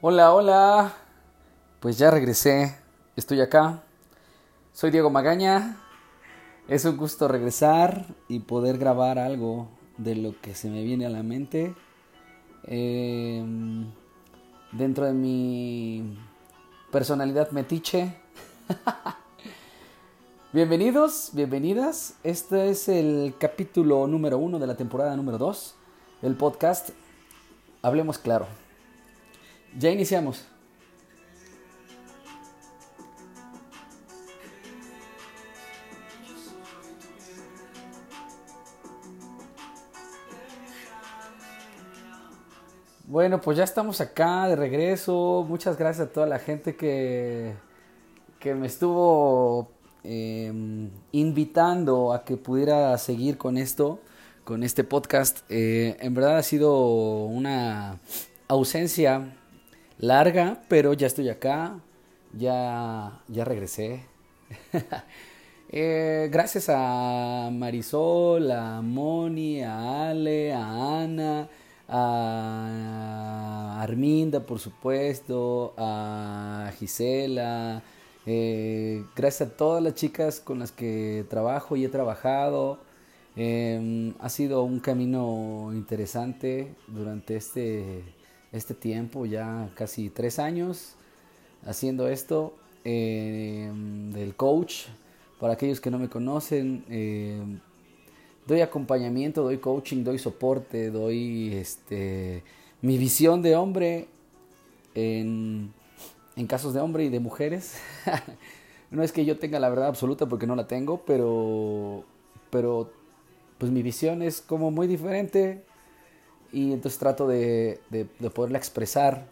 Hola, hola. Pues ya regresé. Estoy acá. Soy Diego Magaña. Es un gusto regresar y poder grabar algo de lo que se me viene a la mente. Em, dentro de mi personalidad metiche. Bienvenidos, bienvenidas. Este es el capítulo número uno de la temporada número dos del podcast Hablemos Claro. Ya iniciamos. Bueno, pues ya estamos acá de regreso. Muchas gracias a toda la gente que, que me estuvo em, invitando a que pudiera seguir con esto, con este podcast. Eh, en verdad ha sido una ausencia larga, pero ya estoy acá, ya, ya regresé. Eh, gracias a Marisol, a Moni, a Ale, a Ana, a Arminda, por supuesto, a Gisela. Eh, gracias a todas las chicas con las que trabajo y he trabajado. Em, ha sido un camino interesante durante este este tiempo, ya casi tres años haciendo esto eh, del coach. Para aquellos que no me conocen, eh, doy acompañamiento, doy coaching, doy soporte, doy este, mi visión de hombre en, en casos de hombre y de mujeres. no es que yo tenga la verdad absoluta porque no la tengo, pero, pero pues mi visión es como muy diferente y entonces trato de, de, poderla expresar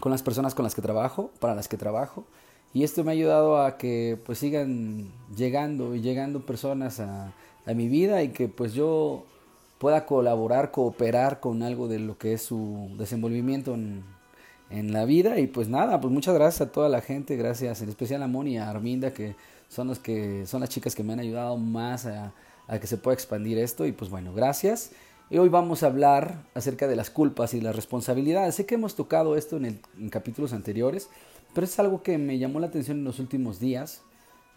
con las personas con las que trabajo, para las que trabajo. Y esto me ha ayudado a que pues sigan llegando y llegando personas a, a mi vida y que pues yo pueda colaborar, cooperar con algo de lo que es su desenvolvimiento en, en la vida. Y pues nada, pues muchas gracias a toda la gente, gracias en especial a Moni y a Arminda, que son, los que, son las chicas que me han ayudado más a, a que se pueda expandir esto. Y pues bueno, gracias. Y hoy vamos a hablar acerca de las culpas y las responsabilidades. Sé que hemos tocado esto en, capítulos anteriores, pero es algo que me llamó la atención en los últimos días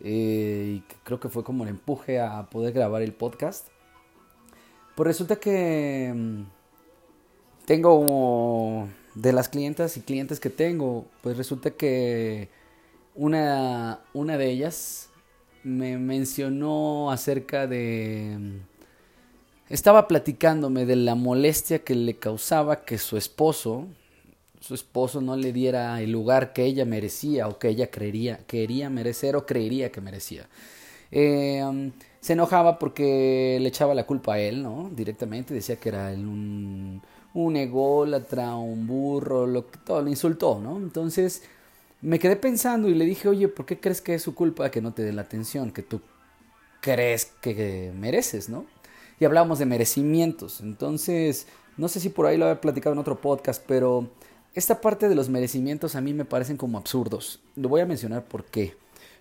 eh, y creo que fue como el empuje a poder grabar el podcast. Pues resulta que mm, tengo de las clientas y clientes que tengo, pues resulta que una, una de ellas me mencionó acerca de mm, estaba platicándome de la molestia que le causaba que su esposo, su esposo no le diera el lugar que ella merecía o que ella creería, quería merecer o creería que merecía. Eh, um, se enojaba porque le echaba la culpa a él, ¿no? Directamente decía que era un, un ególatra, un burro, lo que todo, le insultó, ¿no? Entonces me quedé pensando y le dije, oye, ¿por qué crees que es su culpa que no te dé la atención que tú crees que mereces, ¿no? Y hablábamos de merecimientos. Entonces, no sé si por ahí lo había platicado en otro podcast, pero esta parte de los merecimientos a mí me parecen como absurdos. Lo voy a mencionar por qué.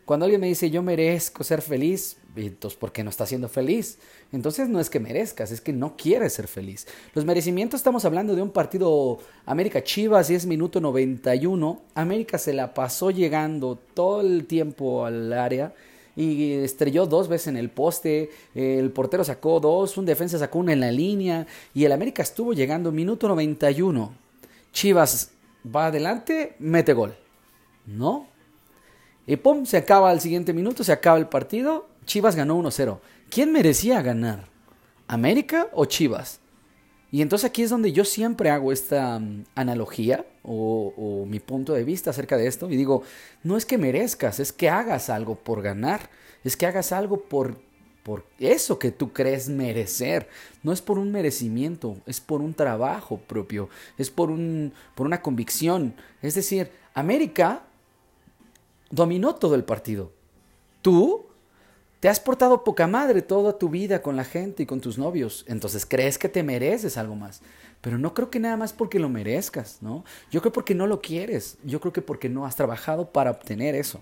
Cuando alguien me dice yo merezco ser feliz, entonces ¿por qué no está siendo feliz? Entonces no es que merezcas, es que no quieres ser feliz. Los merecimientos estamos hablando de un partido América Chivas y es minuto 91. América se la pasó llegando todo el tiempo al área y estrelló dos veces en el poste, el portero sacó dos, un defensa sacó una en la línea y el América estuvo llegando minuto 91. Chivas va adelante, mete gol. ¿No? Y pum, se acaba el siguiente minuto, se acaba el partido, Chivas ganó 1-0. ¿Quién merecía ganar? ¿América o Chivas? Y entonces aquí es donde yo siempre hago esta mm, analogía o, mi punto de vista acerca de esto y digo, no es que merezcas, es que hagas algo por ganar, es que hagas algo por, por eso que tú crees merecer. No es por un merecimiento, es por un trabajo propio, es por, un, por una convicción. Es decir, América dominó todo el partido. Tú te has portado poca madre toda tu vida con la gente y con tus novios, entonces crees que te mereces algo más. Pero no creo que nada más porque lo merezcas, ¿no? Yo creo porque no lo quieres, yo creo que porque no has trabajado para obtener eso.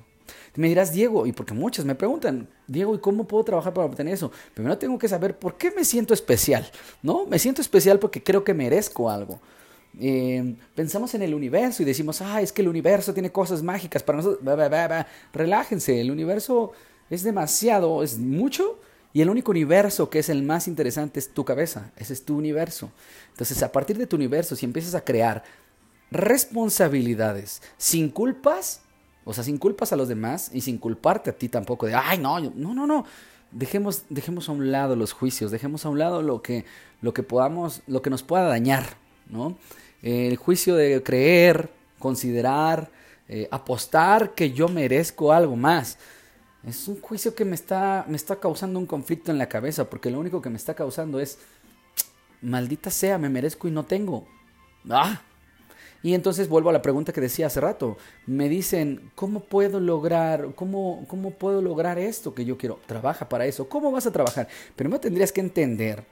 Me dirás, Diego, y porque muchas me preguntan, Diego, ¿y cómo puedo trabajar para obtener eso? Primero tengo que saber por qué me siento especial, ¿no? Me siento especial porque creo que merezco algo. Eh, pensamos en el universo y decimos, ah, es que el universo tiene cosas mágicas para nosotros. Relájense, el universo es demasiado, es mucho. Y el único universo que es el más interesante es tu cabeza, ese es tu universo. Entonces, a partir de tu universo, si empiezas a crear responsabilidades sin culpas, o sea, sin culpas a los demás y sin culparte a ti tampoco de, ay, no, no, no, no. Dejemos, dejemos a un lado los juicios, dejemos a un lado lo que, lo que podamos, lo que nos pueda dañar, ¿no? El juicio de creer, considerar, eh, apostar que yo merezco algo más. Es un juicio que me está, me está causando un conflicto en la cabeza, porque lo único que me está causando es, maldita sea, me merezco y no tengo. Ah, y entonces vuelvo a la pregunta que decía hace rato. Me dicen, ¿cómo puedo lograr, cómo, cómo puedo lograr esto que yo quiero? Trabaja para eso. ¿Cómo vas a trabajar? Primero tendrías que entender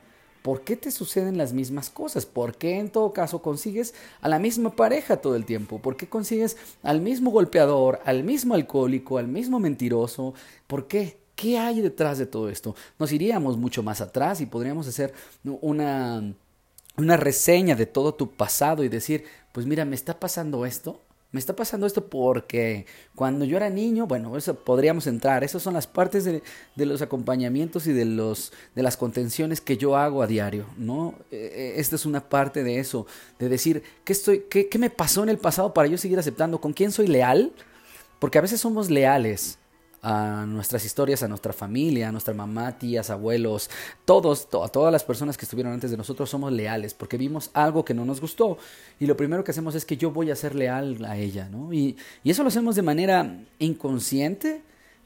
por qué te suceden las mismas cosas. ¿Por qué en todo caso consigues a la misma pareja todo el tiempo? ¿Por qué consigues al mismo golpeador, al mismo alcohólico, al mismo mentiroso? ¿Por qué? ¿Qué hay detrás de todo esto? Nos iríamos mucho más atrás y podríamos hacer una, una reseña de todo tu pasado y decir, pues mira, me está pasando esto. Me está pasando esto porque cuando yo era niño, bueno, eso podríamos entrar. Esas son las partes de, los acompañamientos y de, los, de las contenciones que yo hago a diario, ¿no? E, e, esta es una parte de eso, de decir, ¿qué, estoy, qué, qué me pasó en el pasado para yo seguir aceptando? ¿Con quién soy leal? Porque a veces somos leales a nuestras historias, a nuestra familia, a nuestra mamá, tías, abuelos, todos, a todas las personas que estuvieron antes de nosotros somos leales porque vimos algo que no nos gustó y lo primero que hacemos es que yo voy a ser leal a ella, ¿no? Y, eso lo hacemos de manera inconsciente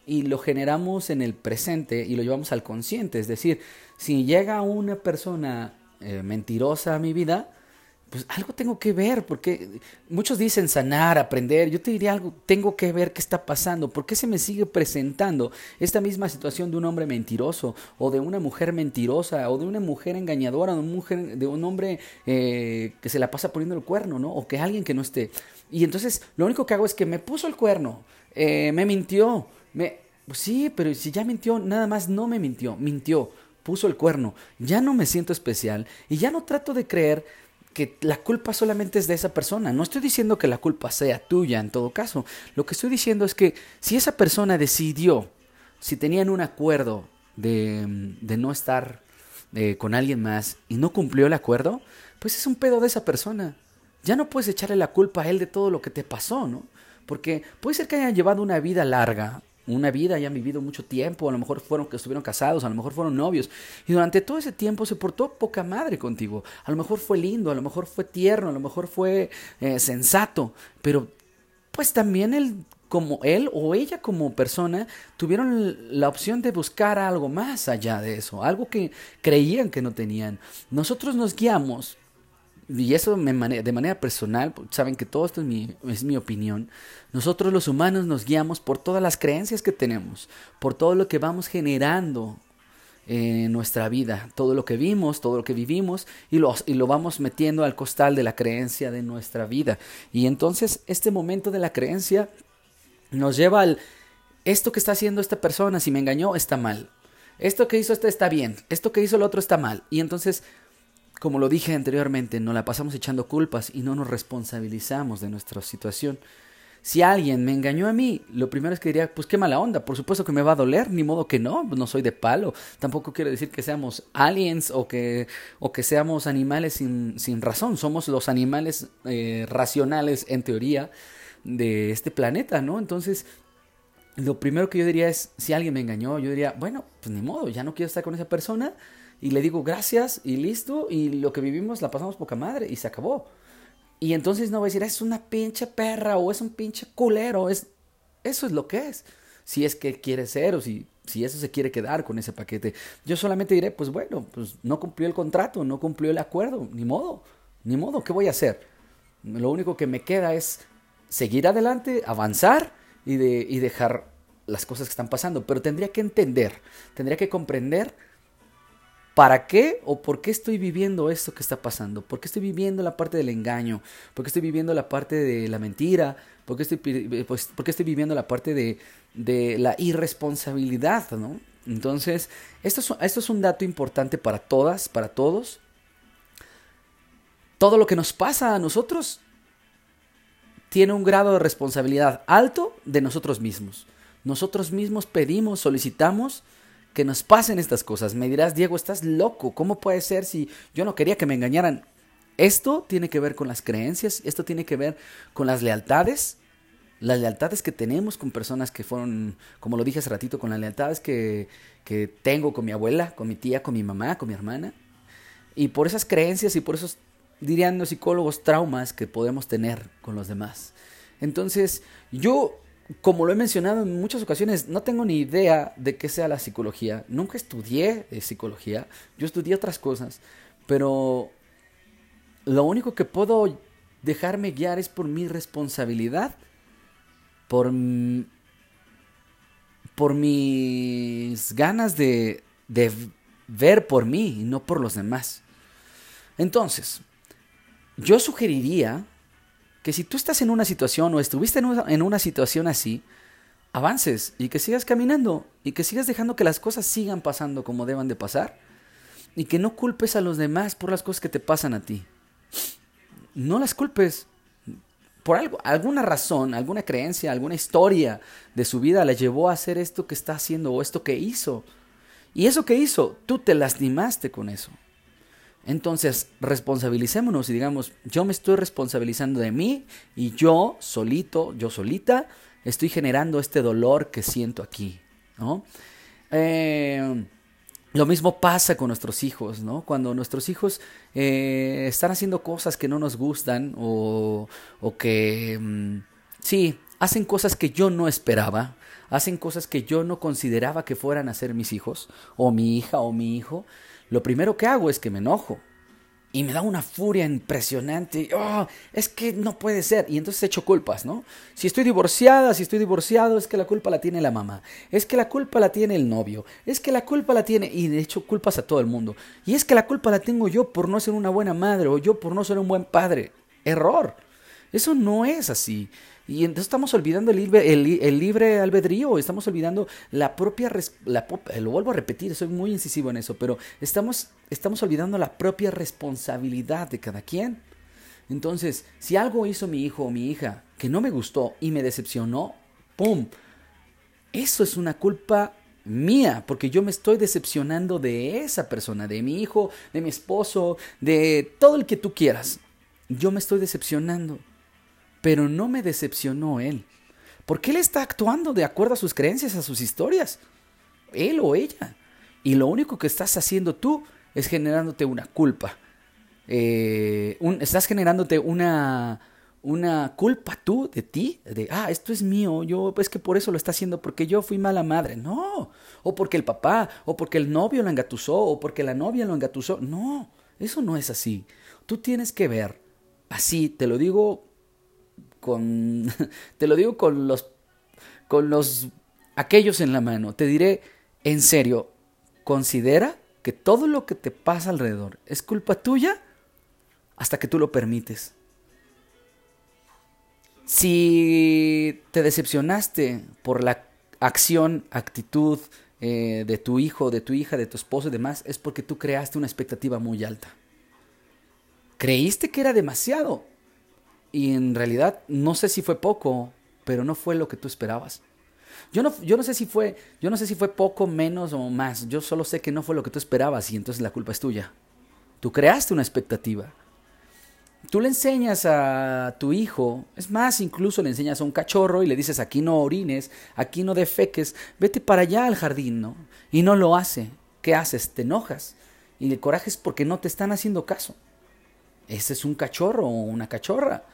y lo generamos en el presente y lo llevamos al consciente, es decir, si llega una persona eh, mentirosa a mi vida, pues algo tengo que ver, porque muchos dicen sanar, aprender, yo te diría algo, tengo que ver qué está pasando, por qué se me sigue presentando esta misma situación de un hombre mentiroso, o de una mujer mentirosa, o de una mujer engañadora, de, mujer, de un hombre eh, que se la pasa poniendo el cuerno, ¿no? O que alguien que no esté. Y entonces lo único que hago es que me puso el cuerno, eh, me mintió, me... Pues sí, pero si ya mintió, nada más no me mintió, mintió, puso el cuerno, ya no me siento especial y ya no trato de creer que la culpa solamente es de esa persona. No estoy diciendo que la culpa sea tuya en todo caso. Lo que estoy diciendo es que si esa persona decidió, si tenían un acuerdo de, de no estar eh, con alguien más y no cumplió el acuerdo, pues es un pedo de esa persona. Ya no puedes echarle la culpa a él de todo lo que te pasó, ¿no? Porque puede ser que hayan llevado una vida larga, una vida, hayan vivido mucho tiempo, a lo mejor fueron que estuvieron casados, a lo mejor fueron novios, y durante todo ese tiempo se portó poca madre contigo. A lo mejor fue lindo, a lo mejor fue tierno, a lo mejor fue eh, sensato, pero pues también él como él o ella como persona tuvieron la opción de buscar algo más allá de eso, algo que creían que no tenían. Nosotros nos guiamos y eso de manera personal, saben que todo esto es mi, es mi opinión, nosotros los humanos nos guiamos por todas las creencias que tenemos, por todo lo que vamos generando en nuestra vida, todo lo que vimos, todo lo que vivimos y lo, y lo vamos metiendo al costal de la creencia de nuestra vida. Y entonces este momento de la creencia nos lleva al, esto que está haciendo esta persona, si me engañó, está mal. Esto que hizo este está bien, esto que hizo el otro está mal. Y entonces como lo dije anteriormente, nos la pasamos echando culpas y no nos responsabilizamos de nuestra situación. Si alguien me engañó a mí, lo primero es que diría, pues qué mala onda, por supuesto que me va a doler, ni modo que no, no soy de palo. Tampoco quiero decir que seamos aliens o que, o que seamos animales sin, sin razón, somos los animales eh, racionales en teoría de este planeta, ¿no? Entonces, lo primero que yo diría es, si alguien me engañó, yo diría, bueno, pues ni modo, ya no quiero estar con esa persona y le digo gracias y listo, y lo que vivimos la pasamos poca madre y se acabó. Y entonces no voy a decir, es una pinche perra o es un pinche culero, es, eso es lo que es. Si es que quiere ser o si, si eso se quiere quedar con ese paquete. Yo solamente diré, pues bueno, pues no cumplió el contrato, no cumplió el acuerdo, ni modo, ni modo, ¿qué voy a hacer? Lo único que me queda es seguir adelante, avanzar y, de, y dejar las cosas que están pasando. Pero tendría que entender, tendría que comprender ¿Para qué o por qué estoy viviendo esto que está pasando? ¿Por qué estoy viviendo la parte del engaño? ¿Por qué estoy viviendo la parte de la mentira? ¿Por qué estoy, pues, estoy viviendo la parte de, de, la irresponsabilidad? ¿no? Entonces, esto es, esto es un dato importante para todas, para todos. todo lo que nos pasa a nosotros tiene un grado de responsabilidad alto de nosotros mismos. Nosotros mismos pedimos, solicitamos que nos pasen estas cosas. Me dirás, Diego, estás loco. ¿Cómo puede ser si yo no quería que me engañaran? Esto tiene que ver con las creencias, esto tiene que ver con las lealtades, las lealtades que tenemos con personas que fueron, como lo dije hace ratito, con las lealtades que, que tengo con mi abuela, con mi tía, con mi mamá, con mi hermana. Y por esas creencias y por esos dirían los psicólogos, traumas que podemos tener con los demás. Entonces, yo, como lo he mencionado en muchas ocasiones, no tengo ni idea de qué sea la psicología. Nunca estudié psicología, yo estudié otras cosas, pero lo único que puedo dejarme guiar es por mi responsabilidad, por, por mis ganas de, de ver por mí y no por los demás. Entonces, yo sugeriría que si tú estás en una situación o estuviste en una, situación así, avances y que sigas caminando y que sigas dejando que las cosas sigan pasando como deban de pasar y que no culpes a los demás por las cosas que te pasan a ti. No las culpes. Por algo, alguna razón, alguna creencia, alguna historia de su vida la llevó a hacer esto que está haciendo o esto que hizo. Y eso que hizo, tú te lastimaste con eso. Entonces, responsabilicémonos y digamos, yo me estoy responsabilizando de mí y yo solito, yo solita, estoy generando este dolor que siento aquí, ¿no? Eh, lo mismo pasa con nuestros hijos, ¿no? Cuando nuestros hijos eh, están haciendo cosas que no nos gustan o, o que, mm, sí, hacen cosas que yo no esperaba, hacen cosas que yo no consideraba que fueran a ser mis hijos, o mi hija o mi hijo, lo primero que hago es que me enojo. Y me da una furia impresionante. Oh, es que no puede ser. Y entonces echo culpas, ¿no? Si estoy divorciada, si estoy divorciado, es que la culpa la tiene la mamá. Es que la culpa la tiene el novio. Es que la culpa la tiene. Y de hecho, culpas a todo el mundo. Y es que la culpa la tengo yo por no ser una buena madre o yo por no ser un buen padre. Error. Eso no es así. Y entonces estamos olvidando el libre, el, libre albedrío, estamos olvidando la propia, la, eh, lo vuelvo a repetir, soy muy incisivo en eso, pero estamos, estamos olvidando la propia responsabilidad de cada quien. Entonces, si algo hizo mi hijo o mi hija que no me gustó y me decepcionó, ¡pum! Eso es una culpa mía, porque yo me estoy decepcionando de esa persona, de mi hijo, de mi esposo, de todo el que tú quieras. Yo me estoy decepcionando. Pero no me decepcionó él, porque él está actuando de acuerdo a sus creencias, a sus historias, él o ella. Y lo único que estás haciendo tú es generándote una culpa. Eh, estás generándote una, una culpa tú de ti, de, ah, esto es mío, yo, es que por eso lo está haciendo, porque yo fui mala madre. No, o porque el papá, o porque el novio lo engatusó, o porque la novia lo engatusó. No, eso no es así. Tú tienes que ver, así, te lo digo con, te lo digo con los, con los, aquellos en la mano. Te diré, en serio, considera que todo lo que te pasa alrededor es culpa tuya hasta que tú lo permites. Si te decepcionaste por la acción, actitud eh, de tu hijo, de tu hija, de tu esposo y demás, es porque tú creaste una expectativa muy alta. Creíste que era demasiado y en realidad no sé si fue poco, pero no fue lo que tú esperabas. Yo no, yo no sé si fue, yo no sé si fue poco, menos o más. Yo solo sé que no fue lo que tú esperabas y entonces la culpa es tuya. Tú creaste una expectativa. Tú le enseñas a tu hijo, es más, incluso le enseñas a un cachorro y le dices aquí no orines, aquí no defeques, vete para allá al jardín, ¿no? Y no lo hace. ¿Qué haces? Te enojas. Y el coraje es porque no te están haciendo caso. Ese es un cachorro o una cachorra.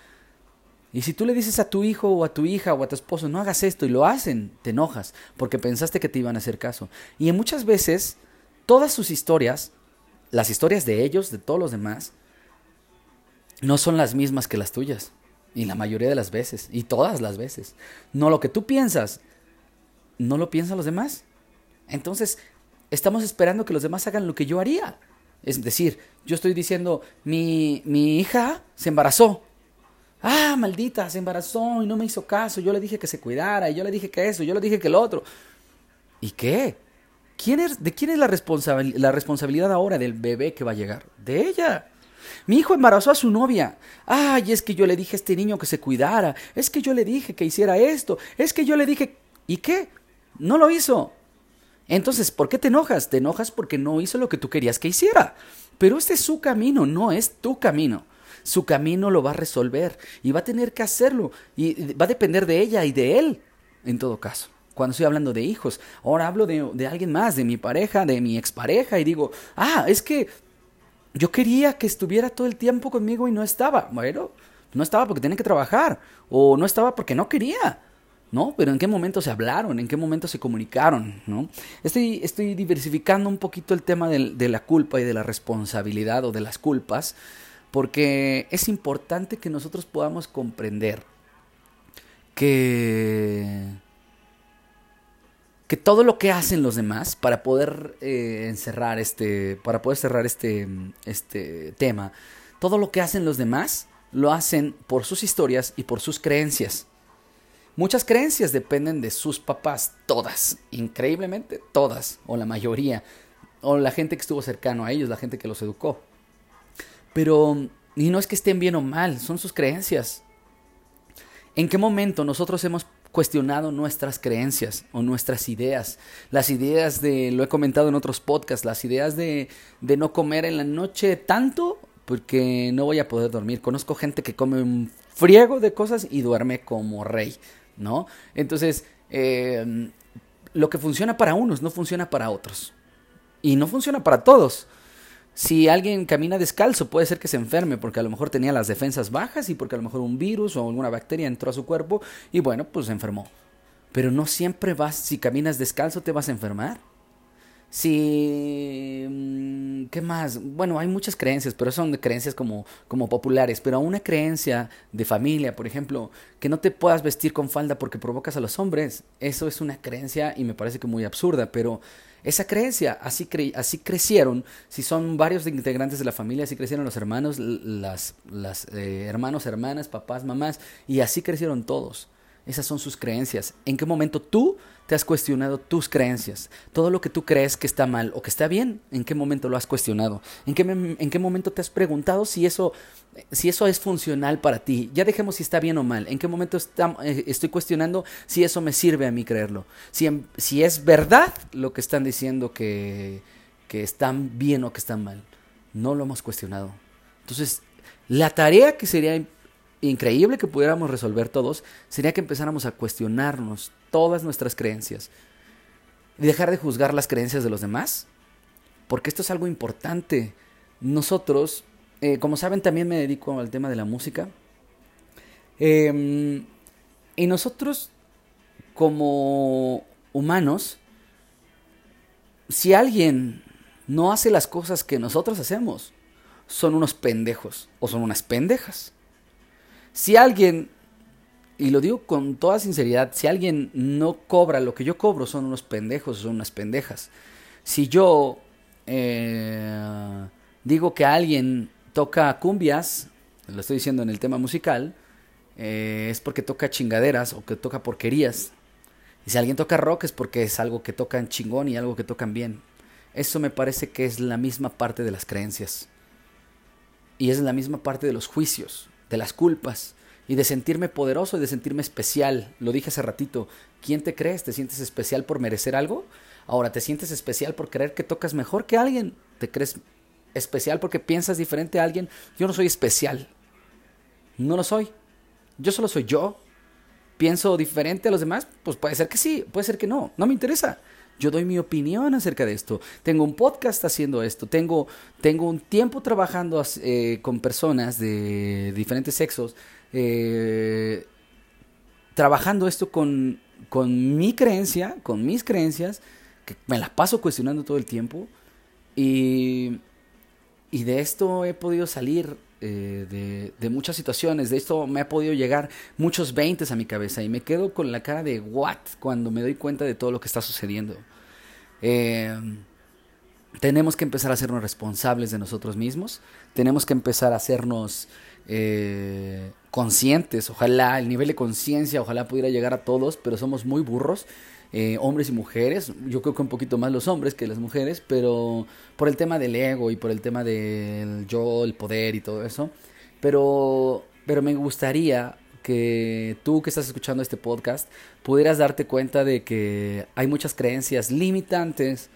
Y si tú le dices a tu hijo o a tu hija o a tu esposo, no hagas esto y lo hacen, te enojas porque pensaste que te iban a hacer caso. Y en muchas veces, todas sus historias, las historias de ellos, de todos los demás, no son las mismas que las tuyas. Y la mayoría de las veces, y todas las veces. No lo que tú piensas, no lo piensan los demás. Entonces, estamos esperando que los demás hagan lo que yo haría. Es decir, yo estoy diciendo, mi, mi hija se embarazó Ah, maldita, se embarazó y no me hizo caso. Yo le dije que se cuidara, y yo le dije que eso, yo le dije que lo otro. ¿Y qué? ¿Quién es, ¿De quién es la, la responsabilidad ahora del bebé que va a llegar? De ella. Mi hijo embarazó a su novia. Ay, es que yo le dije a este niño que se cuidara. Es que yo le dije que hiciera esto. Es que yo le dije... ¿Y qué? No lo hizo. Entonces, ¿por qué te enojas? Te enojas porque no hizo lo que tú querías que hiciera. Pero este es su camino, no es tu camino. Su camino lo va a resolver y va a tener que hacerlo. Y va a depender de ella y de él, en todo caso cuando estoy hablando de hijos. Ahora hablo de, alguien más, de mi pareja, de mi expareja, y digo, ah, es que yo quería que estuviera todo el tiempo conmigo y no estaba. Bueno, no estaba porque tenía que trabajar, o no estaba porque no quería. ¿No? Pero en qué momento se hablaron, en qué momento se comunicaron, ¿no? Estoy, estoy diversificando un poquito el tema de, la culpa y de la responsabilidad o de las culpas, porque es importante que nosotros podamos comprender que que todo lo que hacen los demás para poder eh, encerrar este, para poder cerrar este, este tema, todo lo que hacen los demás lo hacen por sus historias y por sus creencias. Muchas creencias dependen de sus papás, todas, increíblemente todas, o la mayoría, o la gente que estuvo cercano a ellos, la gente que los educó. Pero, y no es que estén bien o mal, son sus creencias. ¿En qué momento nosotros hemos cuestionado nuestras creencias o nuestras ideas. Las ideas de, lo he comentado en otros podcasts, las ideas de, de no comer en la noche tanto porque no voy a poder dormir. Conozco gente que come un friego de cosas y duerme como rey, ¿no? Entonces, eh, lo que funciona para unos no funciona para otros. Y no funciona para todos. Si alguien camina descalzo, puede ser que se enferme porque a lo mejor tenía las defensas bajas y porque a lo mejor un virus o alguna bacteria entró a su cuerpo y bueno, pues se enfermó. Pero no siempre vas, si caminas descalzo, te vas a enfermar. Si... Mm, ¿Qué más? Bueno, hay muchas creencias, pero son de creencias como, como populares. Pero una creencia de familia, por ejemplo, que no te puedas vestir con falda porque provocas a los hombres, eso es una creencia y me parece que muy absurda, pero esa creencia, así, así crecieron, si son varios integrantes de la familia, así crecieron los hermanos, las, las eh, hermanos, hermanas, papás, mamás, y así crecieron todos. Esas son sus creencias. ¿En qué momento tú te has cuestionado tus creencias? Todo lo que tú crees que está mal o que está bien, ¿en qué momento lo has cuestionado? ¿En qué, en qué momento te has preguntado si eso, si eso es funcional para ti? Ya dejemos si está bien o mal. ¿En qué momento eh, estoy cuestionando si eso me sirve a mí creerlo? Si, si es verdad lo que están diciendo que, que están bien o que están mal. No lo hemos cuestionado. Entonces, la tarea que sería increíble que pudiéramos resolver todos sería que empezáramos a cuestionarnos todas nuestras creencias y dejar de juzgar las creencias de los demás, porque esto es algo importante. Nosotros, eh, como saben, también me dedico al tema de la música. Em, y nosotros, como humanos, si alguien no hace las cosas que nosotros hacemos, son unos pendejos o son unas pendejas. Si alguien, y lo digo con toda sinceridad, si alguien no cobra lo que yo cobro, son unos pendejos, son unas pendejas. Si yo eh, digo que alguien toca cumbias, lo estoy diciendo en el tema musical, eh, es porque toca chingaderas o que toca porquerías. Y si alguien toca rock es porque es algo que tocan chingón y algo que tocan bien. Eso me parece que es la misma parte de las creencias. Y es la misma parte de los juicios de las culpas y de sentirme poderoso y de sentirme especial. Lo dije hace ratito. ¿Quién te crees? ¿Te sientes especial por merecer algo? Ahora, ¿te sientes especial por creer que tocas mejor que alguien? ¿Te crees especial porque piensas diferente a alguien? Yo no soy especial. No lo soy. Yo solo soy yo. ¿Pienso diferente a los demás? Pues puede ser que sí, puede ser que no. No me interesa. Yo doy mi opinión acerca de esto. Tengo un podcast haciendo esto. Tengo, tengo un tiempo trabajando eh, con personas de diferentes sexos. Eh, trabajando esto con, con mi creencia, con mis creencias, que me las paso cuestionando todo el tiempo. Y, y de esto he podido salir eh, de, muchas situaciones. De esto me ha podido llegar muchos veintes a mi cabeza y me quedo con la cara de what cuando me doy cuenta de todo lo que está sucediendo. Eh, tenemos que empezar a hacernos responsables de nosotros mismos. Tenemos que empezar a hacernos eh, conscientes. Ojalá el nivel de conciencia, ojalá pudiera llegar a todos, pero somos muy burros. Eh, hombres y mujeres, yo creo que un poquito más los hombres que las mujeres, pero por el tema del ego y por el tema del yo, el poder y todo eso. Pero, pero me gustaría que tú que estás escuchando este podcast pudieras darte cuenta de que hay muchas creencias limitantes,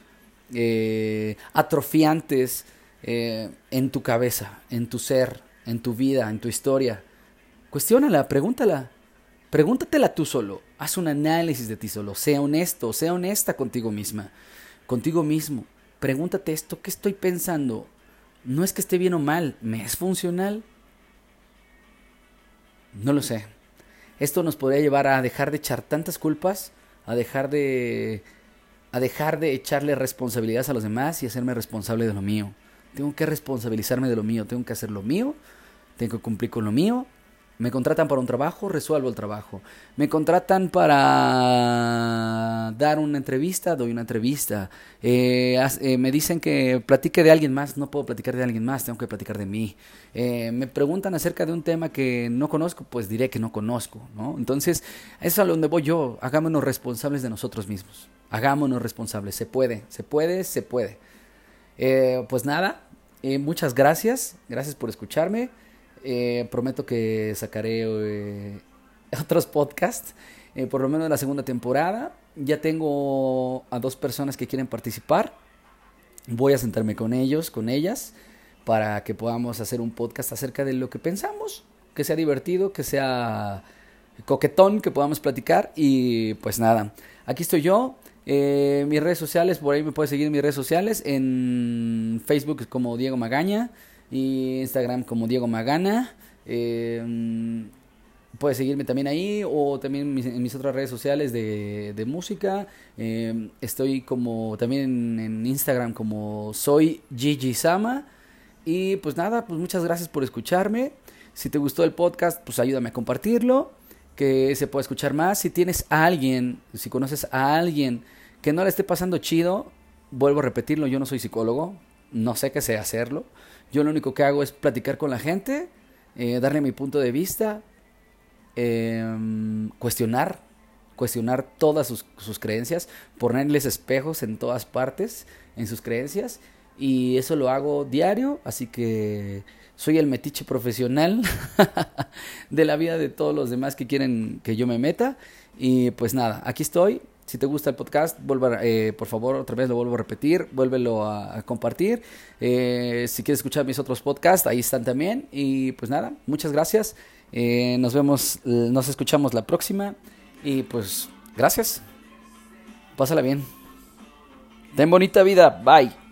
eh, atrofiantes eh, en tu cabeza, en tu ser, en tu vida, en tu historia. Cuestiónala, pregúntala. Pregúntatela tú solo. Haz un análisis de ti solo. Sea honesto, sea honesta contigo misma, contigo mismo. Pregúntate esto, ¿qué estoy pensando? No es que esté bien o mal, ¿me es funcional? No lo sé. Esto nos podría llevar a dejar de echar tantas culpas, a dejar de a dejar de echarle responsabilidades a los demás y hacerme responsable de lo mío. Tengo que responsabilizarme de lo mío, tengo que hacer lo mío, tengo que cumplir con lo mío me contratan para un trabajo, resuelvo el trabajo. Me contratan para dar una entrevista, doy una entrevista. Eh, eh, me dicen que platique de alguien más, no puedo platicar de alguien más, tengo que platicar de mí. Eh, me preguntan acerca de un tema que no conozco, pues diré que no conozco, ¿no? Entonces, eso es a donde voy yo. Hagámonos responsables de nosotros mismos. Hagámonos responsables. Se puede, se puede, se puede. pues nada, muchas gracias. Gracias por escucharme. Eh, prometo que sacaré eh, otros podcasts, eh, por lo menos de la segunda temporada. Ya tengo a dos personas que quieren participar. Voy a sentarme con ellos, con ellas, para que podamos hacer un podcast acerca de lo que pensamos, que sea divertido, que sea coquetón, que podamos platicar. Y pues nada, aquí estoy yo. mis redes sociales, por ahí me puedes seguir en mis redes sociales, en Facebook como Diego Magaña, y Instagram como Diego Magana. Eh, puedes seguirme también ahí o también en mis, otras redes sociales de, de música. Eh, estoy como también en, Instagram como soy Gigi Sama. Y pues nada, pues muchas gracias por escucharme. Si te gustó el podcast, pues ayúdame a compartirlo, que se pueda escuchar más. Si tienes a alguien, si conoces a alguien que no le esté pasando chido, vuelvo a repetirlo, yo no soy psicólogo, no sé qué sé hacerlo. Yo lo único que hago es platicar con la gente, eh, darle mi punto de vista, em, cuestionar, cuestionar todas sus, sus, creencias, ponerles espejos en todas partes, en sus creencias, y eso lo hago diario, así que soy el metiche profesional de la vida de todos los demás que quieren que yo me meta, y pues nada, aquí estoy, si te gusta el podcast, vuelva, eh, por favor, otra vez lo vuelvo a repetir, vuélvelo a, compartir. Eh, si quieres escuchar mis otros podcasts, ahí están también. Y pues nada, muchas gracias. Eh, nos vemos, nos escuchamos la próxima. Y pues, gracias. Pásala bien. Ten bonita vida. Bye.